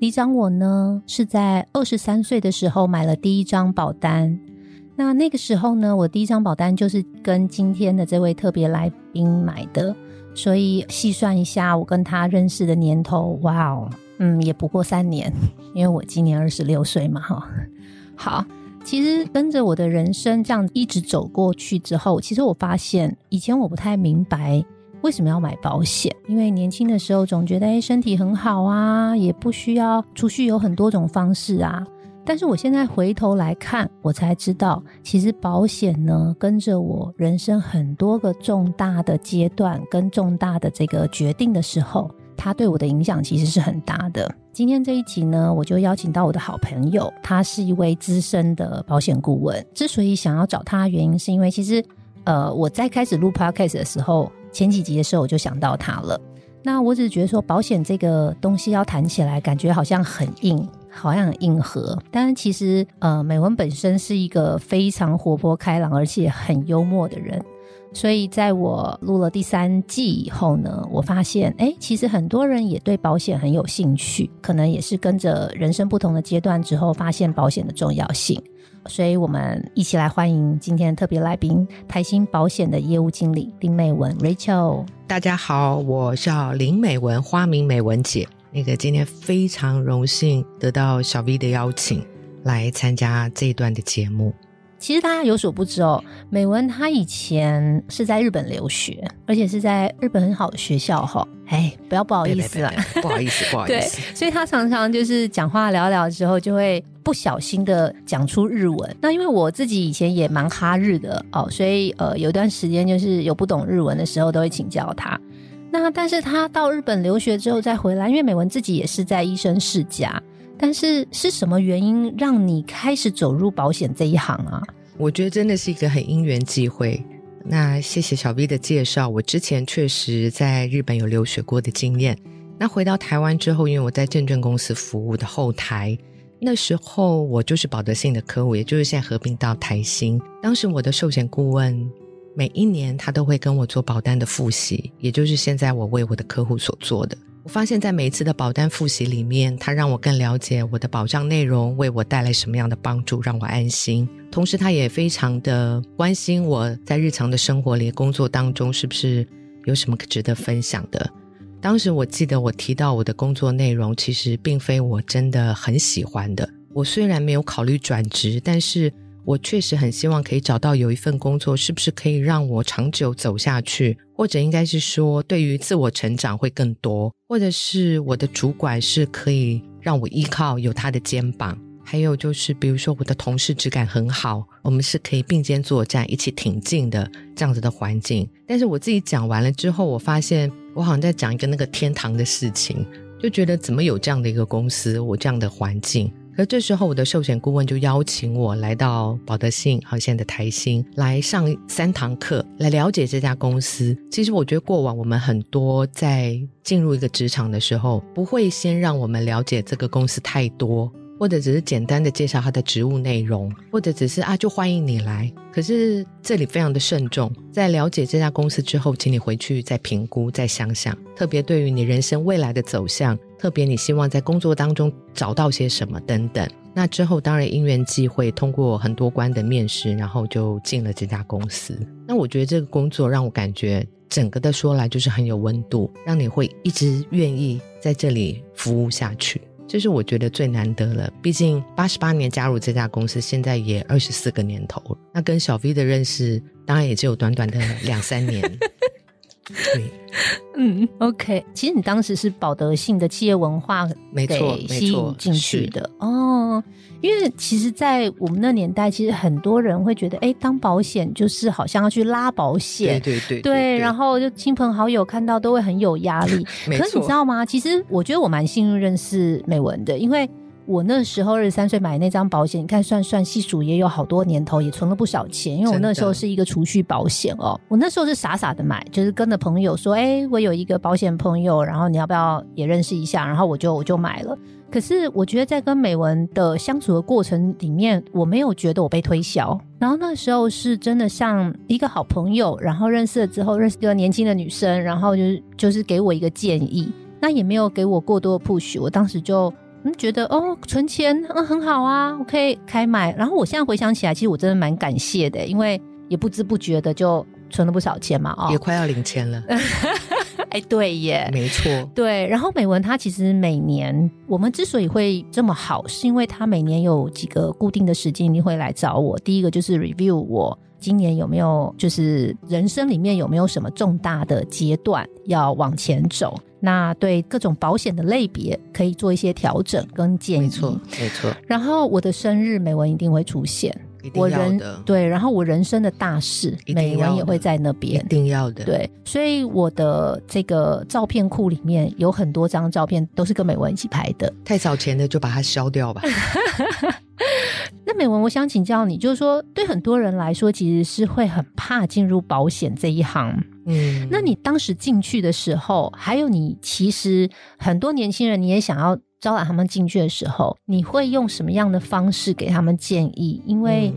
里长我呢是在二十三岁的时候买了第一张保单，那那个时候呢，我第一张保单就是跟今天的这位特别来宾买的，所以细算一下，我跟他认识的年头，哇哦，嗯，也不过三年，因为我今年二十六岁嘛，哈。好，其实跟着我的人生这样一直走过去之后，其实我发现以前我不太明白。为什么要买保险？因为年轻的时候总觉得哎身体很好啊，也不需要储蓄，有很多种方式啊。但是我现在回头来看，我才知道，其实保险呢跟着我人生很多个重大的阶段跟重大的这个决定的时候，它对我的影响其实是很大的。今天这一集呢，我就邀请到我的好朋友，他是一位资深的保险顾问。之所以想要找他，原因是因为其实呃我在开始录 podcast 的时候。前几集的时候我就想到他了，那我只是觉得说保险这个东西要谈起来，感觉好像很硬，好像很硬核。但其实，呃，美文本身是一个非常活泼开朗，而且很幽默的人。所以在我录了第三季以后呢，我发现，哎，其实很多人也对保险很有兴趣，可能也是跟着人生不同的阶段之后，发现保险的重要性。所以，我们一起来欢迎今天特别来宾台新保险的业务经理林美文 Rachel。大家好，我叫林美文，花名美文姐。那个今天非常荣幸得到小 V 的邀请，来参加这一段的节目。其实大家有所不知哦，美文她以前是在日本留学，而且是在日本很好的学校哈。哎，不要不好意思啦，不好意思，不好意思。对，所以他常常就是讲话聊聊之后，就会不小心的讲出日文。那因为我自己以前也蛮哈日的哦，所以呃，有段时间就是有不懂日文的时候，都会请教他。那但是他到日本留学之后再回来，因为美文自己也是在医生世家。但是是什么原因让你开始走入保险这一行啊？我觉得真的是一个很因缘际会。那谢谢小 V 的介绍。我之前确实在日本有留学过的经验。那回到台湾之后，因为我在证券公司服务的后台，那时候我就是保德信的客户，也就是现在合并到台新。当时我的寿险顾问每一年他都会跟我做保单的复习，也就是现在我为我的客户所做的。发现，在每一次的保单复习里面，他让我更了解我的保障内容，为我带来什么样的帮助，让我安心。同时，他也非常的关心我在日常的生活里、工作当中是不是有什么值得分享的。当时我记得我提到我的工作内容，其实并非我真的很喜欢的。我虽然没有考虑转职，但是。我确实很希望可以找到有一份工作，是不是可以让我长久走下去？或者应该是说，对于自我成长会更多，或者是我的主管是可以让我依靠，有他的肩膀。还有就是，比如说我的同事质感很好，我们是可以并肩作战、一起挺进的这样子的环境。但是我自己讲完了之后，我发现我好像在讲一个那个天堂的事情，就觉得怎么有这样的一个公司，我这样的环境。而这时候，我的寿险顾问就邀请我来到保德信，好现在的台新来上三堂课，来了解这家公司。其实，我觉得过往我们很多在进入一个职场的时候，不会先让我们了解这个公司太多。或者只是简单的介绍他的职务内容，或者只是啊就欢迎你来。可是这里非常的慎重，在了解这家公司之后，请你回去再评估、再想想。特别对于你人生未来的走向，特别你希望在工作当中找到些什么等等。那之后当然因缘际会，通过很多关的面试，然后就进了这家公司。那我觉得这个工作让我感觉整个的说来就是很有温度，让你会一直愿意在这里服务下去。这是我觉得最难得了，毕竟八十八年加入这家公司，现在也二十四个年头了。那跟小 V 的认识，当然也只有短短的两三年。对，嗯，OK。其实你当时是保德信的企业文化，没错，吸引进去的哦。因为其实，在我们那年代，其实很多人会觉得，哎，当保险就是好像要去拉保险，对对对，对，然后就亲朋好友看到都会很有压力。可是你知道吗？其实我觉得我蛮幸运认识美文的，因为。我那时候二十三岁买那张保险，你看算算细数也有好多年头，也存了不少钱。因为我那时候是一个储蓄保险哦，我那时候是傻傻的买，就是跟着朋友说，哎，我有一个保险朋友，然后你要不要也认识一下？然后我就我就买了。可是我觉得在跟美文的相处的过程里面，我没有觉得我被推销。然后那时候是真的像一个好朋友，然后认识了之后认识一个年轻的女生，然后就是就是给我一个建议，那也没有给我过多的 push。我当时就嗯觉得哦存钱嗯很好啊，我可以开买。然后我现在回想起来，其实我真的蛮感谢的，因为也不知不觉的就存了不少钱嘛，哦，也快要领钱了。哎，对耶，没错，对。然后美文它其实每年，我们之所以会这么好，是因为它每年有几个固定的时间，你会来找我。第一个就是 review 我今年有没有，就是人生里面有没有什么重大的阶段要往前走，那对各种保险的类别可以做一些调整跟建议。没错，没错。然后我的生日，美文一定会出现。我人对，然后我人生的大事，美文也会在那边，一定要的。对，所以我的这个照片库里面有很多张照片，都是跟美文一起拍的。太早前的就把它消掉吧。那美文，我想请教你，就是说，对很多人来说，其实是会很怕进入保险这一行。嗯，那你当时进去的时候，还有你其实很多年轻人，你也想要。招揽他们进去的时候，你会用什么样的方式给他们建议？因为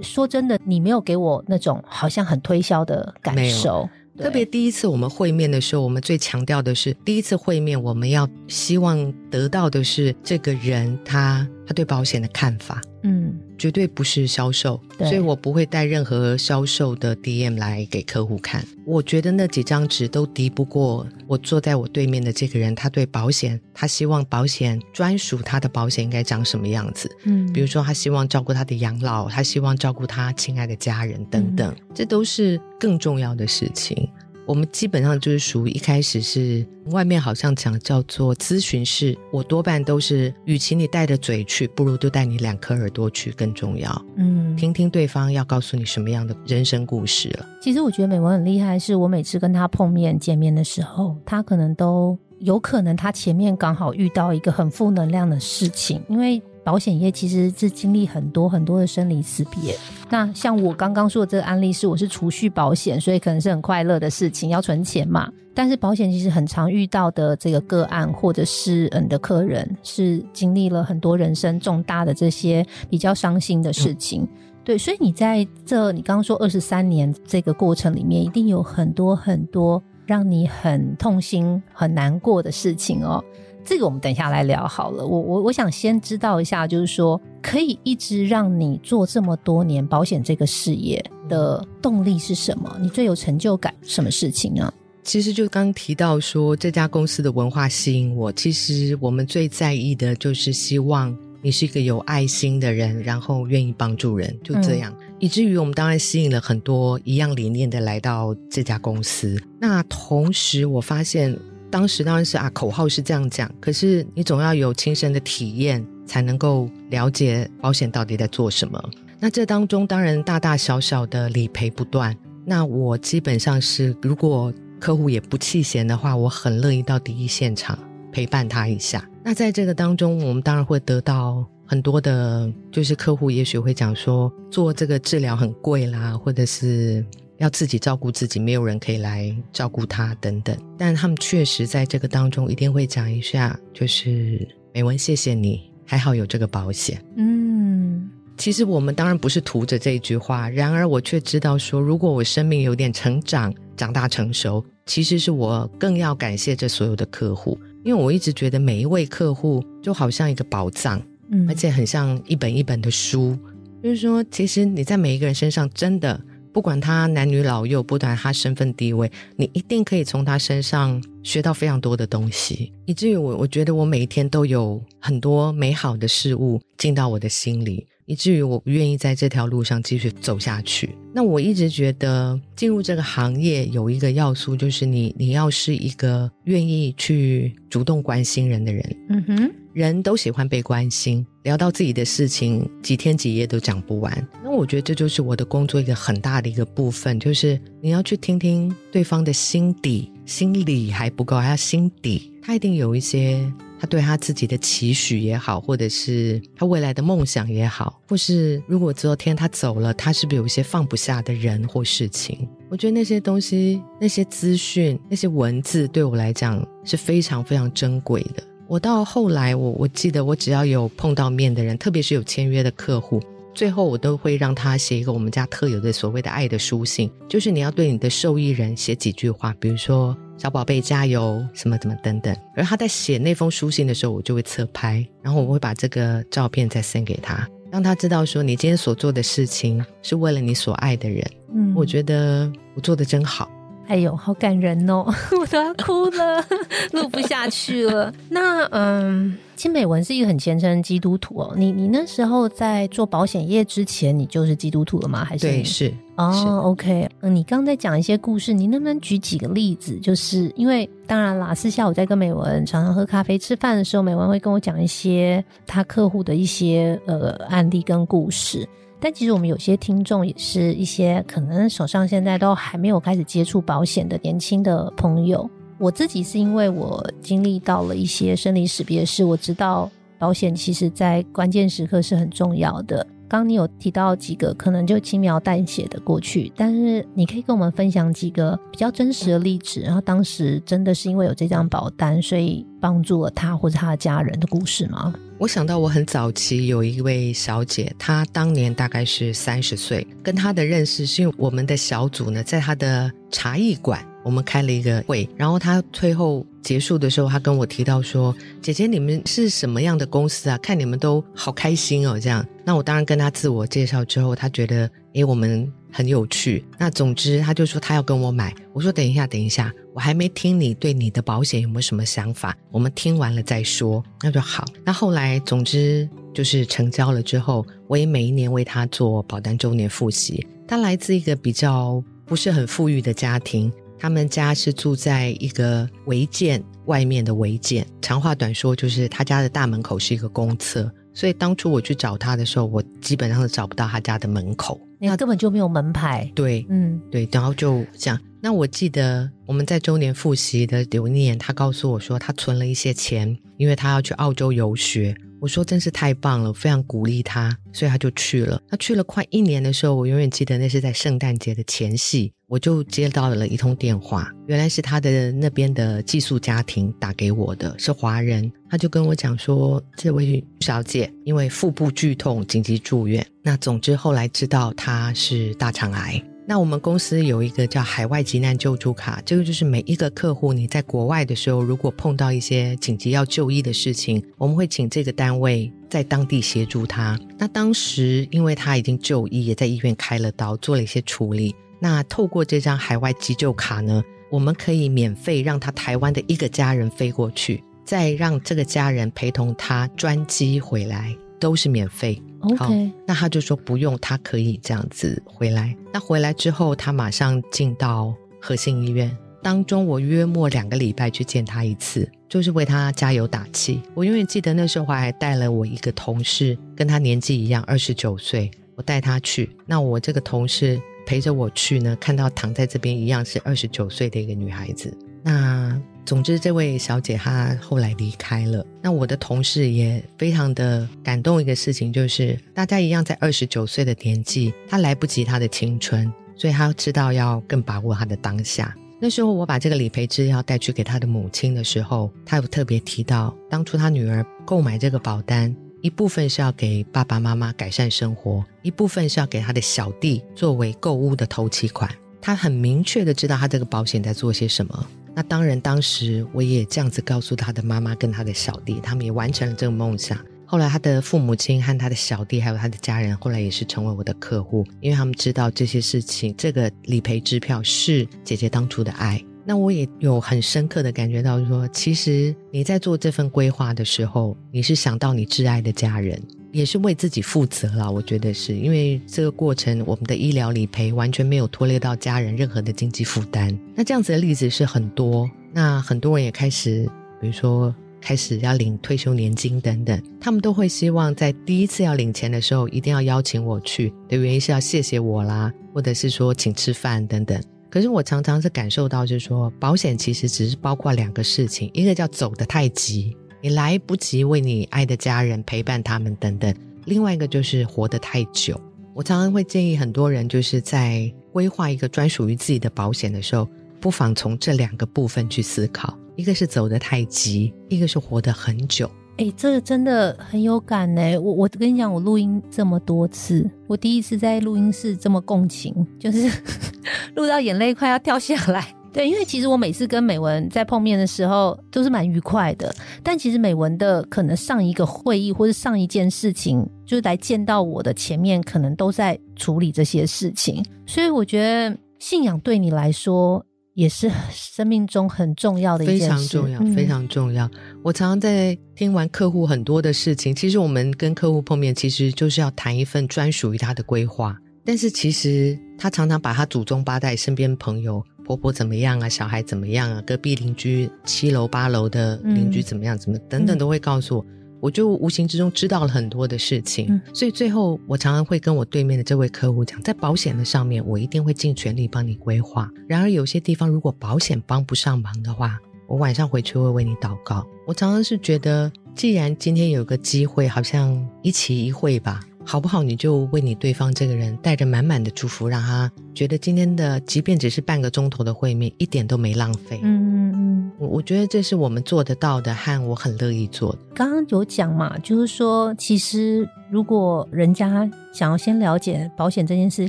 说真的，你没有给我那种好像很推销的感受。特别第一次我们会面的时候，我们最强调的是，第一次会面我们要希望得到的是这个人他他对保险的看法。嗯。绝对不是销售，所以我不会带任何销售的 DM 来给客户看。我觉得那几张纸都敌不过我坐在我对面的这个人，他对保险，他希望保险专属他的保险应该长什么样子。嗯，比如说他希望照顾他的养老，他希望照顾他亲爱的家人等等，这都是更重要的事情。我们基本上就是属于一开始是外面好像讲叫做咨询室，我多半都是，与其你带着嘴去，不如就带你两颗耳朵去更重要。嗯，听听对方要告诉你什么样的人生故事了。其实我觉得美文很厉害，是我每次跟他碰面见面的时候，他可能都有可能他前面刚好遇到一个很负能量的事情，因为。保险业其实是经历很多很多的生离死别。那像我刚刚说的这个案例是，我是储蓄保险，所以可能是很快乐的事情，要存钱嘛。但是保险其实很常遇到的这个个案，或者是嗯的客人，是经历了很多人生重大的这些比较伤心的事情。对，所以你在这你刚刚说二十三年这个过程里面，一定有很多很多让你很痛心、很难过的事情哦。这个我们等一下来聊好了。我我我想先知道一下，就是说可以一直让你做这么多年保险这个事业的动力是什么？你最有成就感什么事情呢？其实就刚提到说这家公司的文化吸引我。其实我们最在意的就是希望你是一个有爱心的人，然后愿意帮助人，就这样。以至于我们当然吸引了很多一样理念的来到这家公司。那同时我发现。当时当然是啊，口号是这样讲，可是你总要有亲身的体验，才能够了解保险到底在做什么。那这当中当然大大小小的理赔不断。那我基本上是，如果客户也不弃嫌的话，我很乐意到第一现场陪伴他一下。那在这个当中，我们当然会得到很多的，就是客户也许会讲说，做这个治疗很贵啦，或者是。要自己照顾自己，没有人可以来照顾他等等。但他们确实在这个当中一定会讲一下，就是美文，谢谢你，还好有这个保险。嗯，其实我们当然不是图着这一句话，然而我却知道说，如果我生命有点成长、长大成熟，其实是我更要感谢这所有的客户，因为我一直觉得每一位客户就好像一个宝藏，嗯，而且很像一本一本的书，就是说，其实你在每一个人身上真的。不管他男女老幼，不管他身份地位，你一定可以从他身上学到非常多的东西，以至于我我觉得我每一天都有很多美好的事物进到我的心里，以至于我不愿意在这条路上继续走下去。那我一直觉得进入这个行业有一个要素，就是你你要是一个愿意去主动关心人的人。嗯哼，人都喜欢被关心。聊到自己的事情，几天几夜都讲不完。那我觉得这就是我的工作一个很大的一个部分，就是你要去听听对方的心底、心里还不够，还要心底，他一定有一些。他对他自己的期许也好，或者是他未来的梦想也好，或是如果昨天他走了，他是不是有一些放不下的人或事情？我觉得那些东西、那些资讯、那些文字，对我来讲是非常非常珍贵的。我到后来，我我记得，我只要有碰到面的人，特别是有签约的客户。最后，我都会让他写一个我们家特有的所谓的爱的书信，就是你要对你的受益人写几句话，比如说“小宝贝加油”什么怎么等等。而他在写那封书信的时候，我就会侧拍，然后我会把这个照片再 send 给他，让他知道说你今天所做的事情是为了你所爱的人。嗯，我觉得我做的真好。哎呦，好感人哦，我都要哭了，录不下去了。那嗯。金美文是一个很虔诚的基督徒哦，你你那时候在做保险业之前，你就是基督徒了吗？还是对是哦，OK。嗯，你刚在讲一些故事，你能不能举几个例子？就是因为当然啦，私下我在跟美文常常喝咖啡、吃饭的时候，美文会跟我讲一些他客户的一些呃案例跟故事。但其实我们有些听众也是一些可能手上现在都还没有开始接触保险的年轻的朋友。我自己是因为我经历到了一些生离死别事，我知道保险其实在关键时刻是很重要的。刚你有提到几个可能就轻描淡写的过去，但是你可以跟我们分享几个比较真实的例子，然后当时真的是因为有这张保单，所以帮助了他或者他的家人的故事吗？我想到我很早期有一位小姐，她当年大概是三十岁，跟她的认识是因为我们的小组呢，在她的茶艺馆。我们开了一个会，然后他最后结束的时候，他跟我提到说：“姐姐，你们是什么样的公司啊？看你们都好开心哦。”这样，那我当然跟他自我介绍之后，他觉得诶，我们很有趣。那总之，他就说他要跟我买。我说等一下，等一下，我还没听你对你的保险有没有什么想法，我们听完了再说。那就好。那后来，总之就是成交了之后，我也每一年为他做保单周年复习。他来自一个比较不是很富裕的家庭。他们家是住在一个违建外面的违建。长话短说，就是他家的大门口是一个公厕，所以当初我去找他的时候，我基本上是找不到他家的门口，那根本就没有门牌。对，嗯，对，然后就这样。那我记得我们在周年复习的有一年，他告诉我说他存了一些钱，因为他要去澳洲游学。我说真是太棒了，非常鼓励他，所以他就去了。他去了快一年的时候，我永远记得那是在圣诞节的前夕，我就接到了一通电话，原来是他的那边的寄宿家庭打给我的，是华人。他就跟我讲说，这位小姐因为腹部剧痛紧急住院。那总之后来知道她是大肠癌。那我们公司有一个叫海外急难救助卡，这个就是每一个客户你在国外的时候，如果碰到一些紧急要就医的事情，我们会请这个单位在当地协助他。那当时因为他已经就医，也在医院开了刀，做了一些处理。那透过这张海外急救卡呢，我们可以免费让他台湾的一个家人飞过去，再让这个家人陪同他专机回来，都是免费。OK，那他就说不用，他可以这样子回来。那回来之后，他马上进到核心医院当中。我约莫两个礼拜去见他一次，就是为他加油打气。我永远记得那时候还带了我一个同事，跟他年纪一样，二十九岁。我带他去，那我这个同事陪着我去呢，看到躺在这边一样是二十九岁的一个女孩子。那。总之，这位小姐她后来离开了。那我的同事也非常的感动。一个事情就是，大家一样在二十九岁的年纪，她来不及她的青春，所以她知道要更把握她的当下。那时候我把这个理赔资料带去给她的母亲的时候，她有特别提到，当初她女儿购买这个保单，一部分是要给爸爸妈妈改善生活，一部分是要给她的小弟作为购物的头期款。她很明确的知道她这个保险在做些什么。那当然，当时我也这样子告诉他的妈妈跟他的小弟，他们也完成了这个梦想。后来，他的父母亲和他的小弟还有他的家人，后来也是成为我的客户，因为他们知道这些事情，这个理赔支票是姐姐当初的爱。那我也有很深刻的感觉到，说其实你在做这份规划的时候，你是想到你挚爱的家人。也是为自己负责了，我觉得是因为这个过程，我们的医疗理赔完全没有拖累到家人任何的经济负担。那这样子的例子是很多，那很多人也开始，比如说开始要领退休年金等等，他们都会希望在第一次要领钱的时候，一定要邀请我去的原因是要谢谢我啦，或者是说请吃饭等等。可是我常常是感受到，就是说保险其实只是包括两个事情，一个叫走得太急。你来不及为你爱的家人陪伴他们等等。另外一个就是活得太久。我常常会建议很多人，就是在规划一个专属于自己的保险的时候，不妨从这两个部分去思考：一个是走得太急，一个是活得很久。哎，这个真的很有感呢。我我跟你讲，我录音这么多次，我第一次在录音室这么共情，就是 录到眼泪快要掉下来。对，因为其实我每次跟美文在碰面的时候都是蛮愉快的，但其实美文的可能上一个会议或者上一件事情，就是来见到我的前面，可能都在处理这些事情，所以我觉得信仰对你来说也是生命中很重要的一件事，非常重要，非常重要。我常常在听完客户很多的事情，其实我们跟客户碰面，其实就是要谈一份专属于他的规划，但是其实他常常把他祖宗八代、身边朋友。婆婆怎么样啊？小孩怎么样啊？隔壁邻居七楼八楼的邻居怎么样？怎么等等都会告诉我，我就无形之中知道了很多的事情。所以最后我常常会跟我对面的这位客户讲，在保险的上面，我一定会尽全力帮你规划。然而有些地方如果保险帮不上忙的话，我晚上回去会为你祷告。我常常是觉得，既然今天有个机会，好像一期一会吧。好不好？你就为你对方这个人带着满满的祝福，让他觉得今天的即便只是半个钟头的会面，一点都没浪费。嗯嗯嗯，我我觉得这是我们做得到的，和我很乐意做的。刚刚有讲嘛，就是说，其实如果人家想要先了解保险这件事，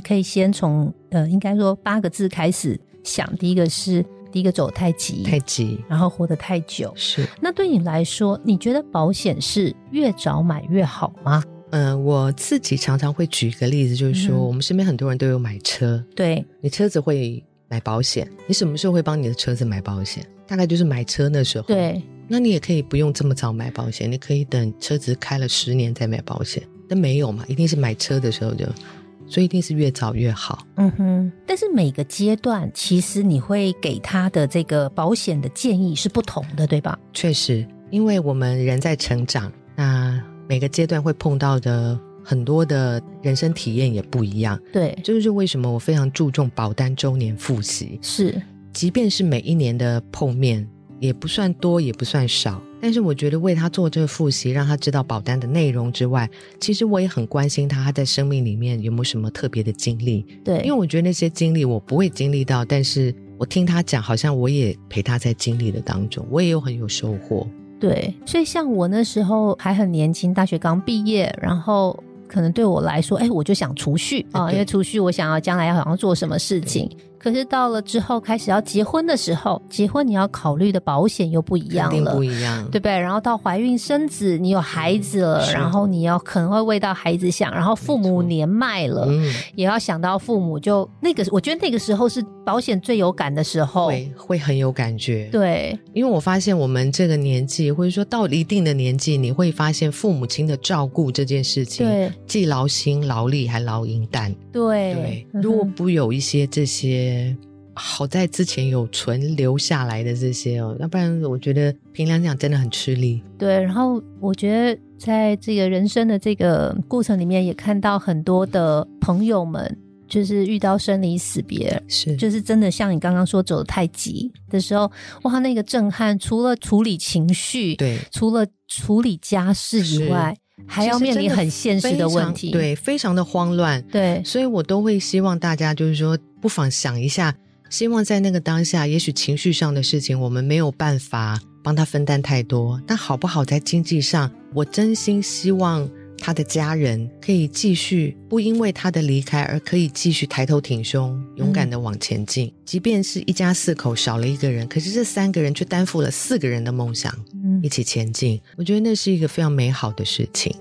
可以先从呃，应该说八个字开始想。第一个是第一个走太急，太急，然后活得太久。是。那对你来说，你觉得保险是越早买越好吗？嗯，我自己常常会举一个例子，就是说，我们身边很多人都有买车，对你车子会买保险，你什么时候会帮你的车子买保险？大概就是买车那时候。对，那你也可以不用这么早买保险，你可以等车子开了十年再买保险。但没有嘛，一定是买车的时候就，所以一定是越早越好。嗯哼，但是每个阶段其实你会给他的这个保险的建议是不同的，对吧？确实，因为我们人在成长，那。每个阶段会碰到的很多的人生体验也不一样，对，这就是为什么我非常注重保单周年复习。是，即便是每一年的碰面也不算多，也不算少，但是我觉得为他做这个复习，让他知道保单的内容之外，其实我也很关心他他在生命里面有没有什么特别的经历。对，因为我觉得那些经历我不会经历到，但是我听他讲，好像我也陪他在经历的当中，我也有很有收获。对，所以像我那时候还很年轻，大学刚毕业，然后可能对我来说，哎，我就想储蓄。啊，因为储蓄我想要将来要想要做什么事情。可是到了之后，开始要结婚的时候，结婚你要考虑的保险又不一样了，不一样，对不对？然后到怀孕生子，你有孩子了，然后你要可能会为到孩子想，然后父母年迈了，也要想到父母。就那个，我觉得那个时候是保险最有感的时候，会会很有感觉。对，因为我发现我们这个年纪，或者说到一定的年纪，你会发现父母亲的照顾这件事情，对，既劳心劳力还劳银弹。对对，如果不有一些这些。好在之前有存留下来的这些哦，要不然我觉得凭良讲真的很吃力。对，然后我觉得在这个人生的这个过程里面，也看到很多的朋友们，就是遇到生离死别，是。就是真的像你刚刚说走的太急的时候，哇，那个震撼，除了处理情绪，对，除了处理家事以外，还要面临很现实的问题，对，非常的慌乱，对，所以我都会希望大家就是说，不妨想一下。希望在那个当下，也许情绪上的事情我们没有办法帮他分担太多，但好不好在经济上，我真心希望他的家人可以继续，不因为他的离开而可以继续抬头挺胸，勇敢的往前进。即便是一家四口少了一个人，可是这三个人却担负了四个人的梦想，一起前进。我觉得那是一个非常美好的事情。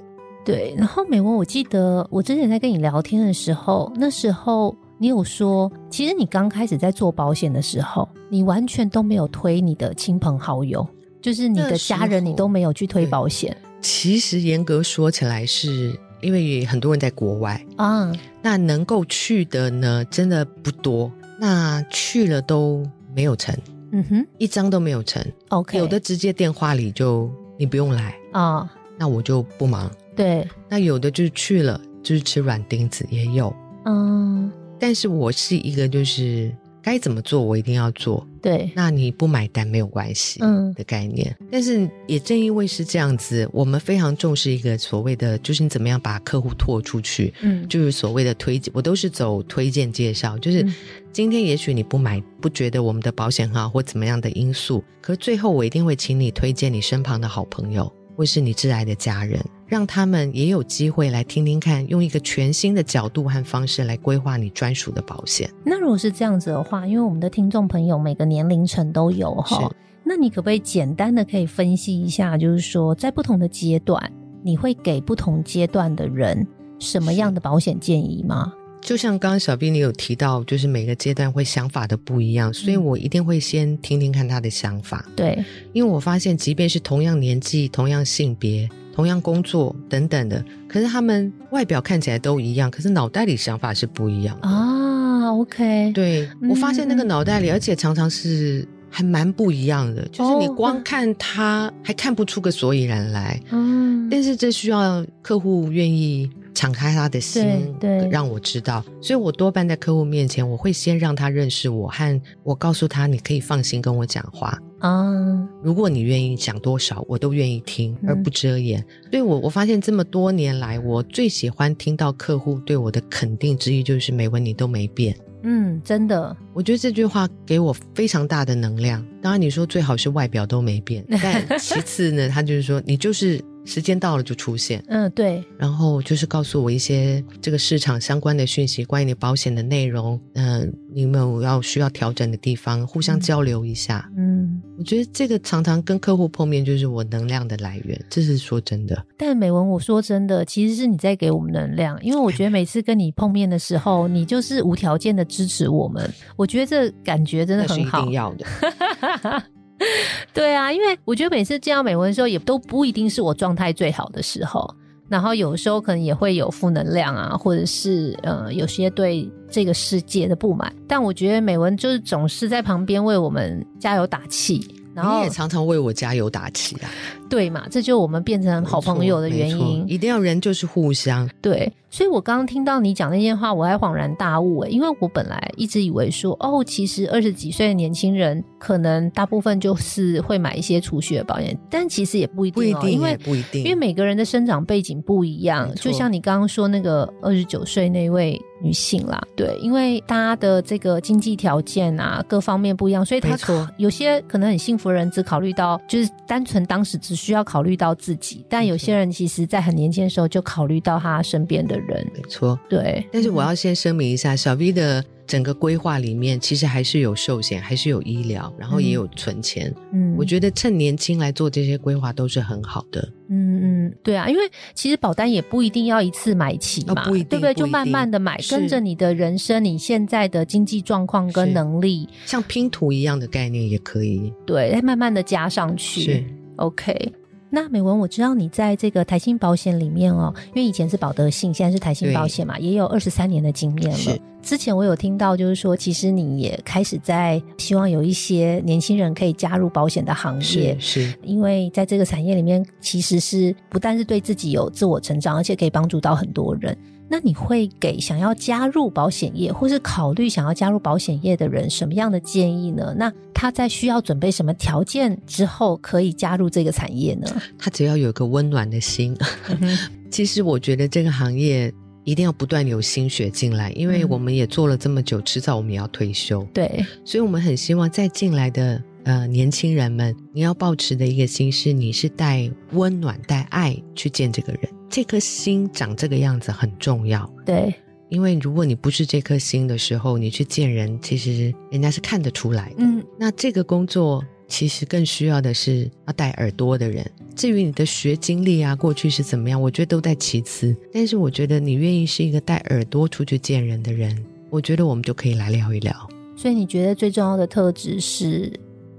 对，然后美文，我记得我之前在跟你聊天的时候，那时候。你有说，其实你刚开始在做保险的时候，你完全都没有推你的亲朋好友，就是你的家人，你都没有去推保险。其实严格说起来，是因为很多人在国外啊，那能够去的呢，真的不多。那去了都没有成，嗯哼，一张都没有成。OK，有的直接电话里就你不用来啊，那我就不忙。对，那有的就是去了，就是吃软钉子也有。嗯。但是我是一个就是该怎么做我一定要做，对，那你不买单没有关系，嗯。的概念。但是也正因为是这样子，我们非常重视一个所谓的，就是你怎么样把客户拓出去，嗯。就是所谓的推荐，我都是走推荐介绍，就是嗯。今天也许你不买，不觉得我们的保险很好或怎么样的因素，可是最后我一定会请你推荐你身旁的好朋友，或是你挚爱的家人，让他们也有机会来听听看，用一个全新的角度和方式来规划你专属的保险。那如果是这样子的话，因为我们的听众朋友每个年龄层都有哈，那你可不可以简单的可以分析一下，就是说在不同的阶段，你会给不同阶段的人什么样的保险建议吗？就像刚刚小斌你有提到，就是每个阶段会想法的不一样，所以我一定会先听听看他的想法。对，因为我发现，即便是同样年纪、同样性别、同样工作等等的，可是他们外表看起来都一样，可是脑袋里想法是不一样的。啊，OK，对、嗯我发现那个脑袋里，而且常常是还蛮不一样的，就是你哦光看他还看不出个所以然来。嗯，但是这需要客户愿意敞开他的心，对对让我知道。所以我多半在客户面前，我会先让他认识我，和我告诉他，你可以放心跟我讲话。啊，如果你愿意讲多少，我都愿意听，嗯而不遮掩。所以我我发现这么多年来，我最喜欢听到客户对我的肯定之一，就是美文你都没变。嗯，真的，我觉得这句话给我非常大的能量。当然，你说最好是外表都没变，但其次呢，他就是说你就是时间到了就出现，嗯，对，然后就是告诉我一些这个市场相关的讯息，关于你保险的内容，嗯、你有没有要需要调整的地方，互相嗯交流一下。嗯，我觉得这个常常跟客户碰面，就是我能量的来源，这是说真的。但美文，我说真的，其实是你在给我们能量，因为我觉得每次跟你碰面的时候，你就是无条件的支持我们，我觉得这感觉真的那是一定。要的。对啊，因为我觉得每次见到美文的时候，也都不一定是我状态最好的时候，然后有时候可能也会有负能量啊，或者是呃有些对这个世界的不满，但我觉得美文就是总是在旁边为我们加油打气。然后你也常常为我加油打气啊，对嘛，这就是我们变成好朋友的原因。一定要人就是互相，对，所以我刚刚听到你讲那些话，我还恍然大悟诶，因为我本来一直以为说，哦，其实二十几岁的年轻人可能大部分就是会买一些储蓄的保险，但其实也不一定、哦，不一定，因为不一定，因为每个人的生长背景不一样就像你刚刚说那个二十九岁那位女性啦，对，因为大家的这个经济条件啊各方面不一样，所以她有些可能很幸福的人只考虑到就是单纯当时只需要考虑到自己，但有些人其实在很年轻的时候就考虑到他身边的人，没错。对，但是我要先声明一下，小 V 的整个规划里面，其实还是有寿险，还是有医疗，然后也有存钱。嗯，我觉得趁年轻来做这些规划都是很好的。嗯嗯，对啊，因为其实保单也不一定要一次买齐嘛，哦不一定对不对？就慢慢的买，跟着你的人生，你现在的经济状况跟能力，像拼图一样的概念也可以。对，慢慢的加上去。是 OK。那美文，我知道你在这个台新保险里面哦，因为以前是保德信，现在是台新保险嘛，也有二十三年的经验了是。之前我有听到，就是说，其实你也开始在希望有一些年轻人可以加入保险的行业是，是，因为在这个产业里面，其实是不但是对自己有自我成长，而且可以帮助到很多人。那你会给想要加入保险业，或是考虑想要加入保险业的人什么样的建议呢？那他在需要准备什么条件之后，可以加入这个产业呢？他只要有个温暖的心。其实我觉得这个行业一定要不断有心血进来，因为嗯我们也做了这么久，迟早我们也要退休。对，所以我们很希望再进来的呃年轻人们，你要保持的一个心是，你是带温暖、带爱去见这个人。这颗心长这个样子很重要，对，因为如果你不是这颗心的时候，你去见人，其实人家是看得出来的。嗯，那这个工作其实更需要的是要带耳朵的人。至于你的学经历啊，过去是怎么样，我觉得都在其次。但是我觉得你愿意是一个带耳朵出去见人的人，我觉得我们就可以来聊一聊。所以你觉得最重要的特质是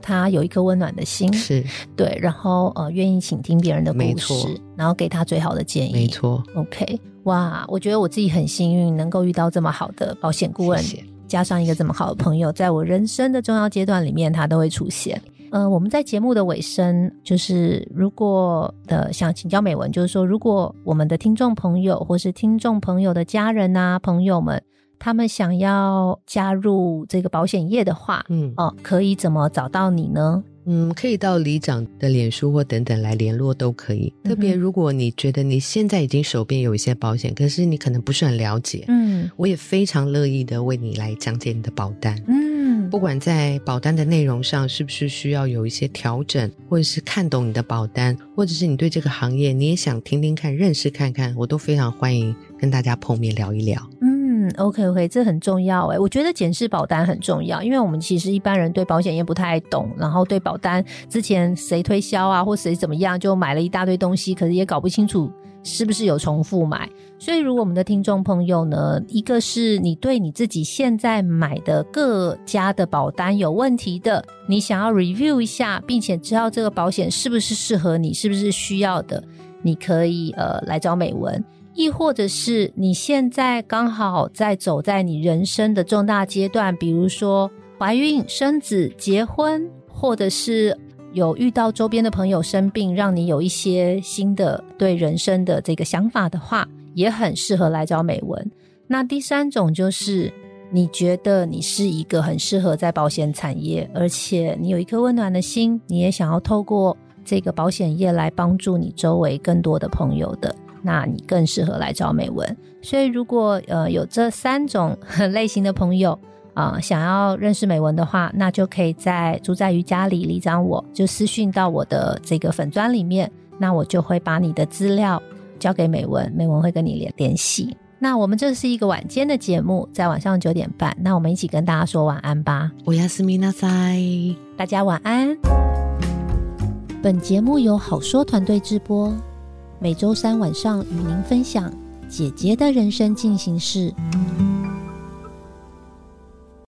他有一颗温暖的心，是，对，然后呃，愿意倾听别人的没故事，然后给他最好的建议，没错。OK，哇，我觉得我自己很幸运，能够遇到这么好的保险顾问，谢谢加上一个这么好的朋友，在我人生的重要阶段里面，他都会出现。呃，我们在节目的尾声，就是如果的想请教美文，就是说，如果我们的听众朋友或是听众朋友的家人啊、朋友们他们想要加入这个保险业的话，嗯哦，可以怎么找到你呢？嗯，可以到里长的脸书或等等来联络都可以。特别如果你觉得你现在已经手边有一些保险，可是你可能不是很了解，嗯我也非常乐意的为你来讲解你的保单。嗯，不管在保单的内容上是不是需要有一些调整，或者是看懂你的保单，或者是你对这个行业你也想听听看、认识看看，我都非常欢迎跟大家碰面聊一聊。嗯，OK OK，这很重要哎，我觉得检视保单很重要，因为我们其实一般人对保险业不太懂，然后对保单之前谁推销啊，或谁怎么样，就买了一大堆东西，可是也搞不清楚是不是有重复买。所以，如果我们的听众朋友呢，一个是你对你自己现在买的各家的保单有问题的，你想要 review 一下，并且知道这个保险是不是适合你，是不是需要的，你可以呃来找美文。亦或者是你现在刚好在走在你人生的重大阶段，比如说怀孕、生子、结婚，或者是有遇到周边的朋友生病，让你有一些新的对人生的这个想法的话，也很适合来找美文。那第三种就是你觉得你是一个很适合在保险产业，而且你有一颗温暖的心，你也想要透过这个保险业来帮助你周围更多的朋友的。那你更适合来找美文。所以，如果呃有这三种 类型的朋友啊、呃想要认识美文的话，那就可以在住在瑜伽里里长我就私讯到我的这个粉砖里面，那我就会把你的资料交给美文，美文会跟你联联系。那我们这是一个晚间的节目，在晚上九点半，那我们一起跟大家说晚安吧。我亚斯米纳塞。大家晚安。本节目由好说团队制播，每周三晚上与您分享姐姐的人生进行式。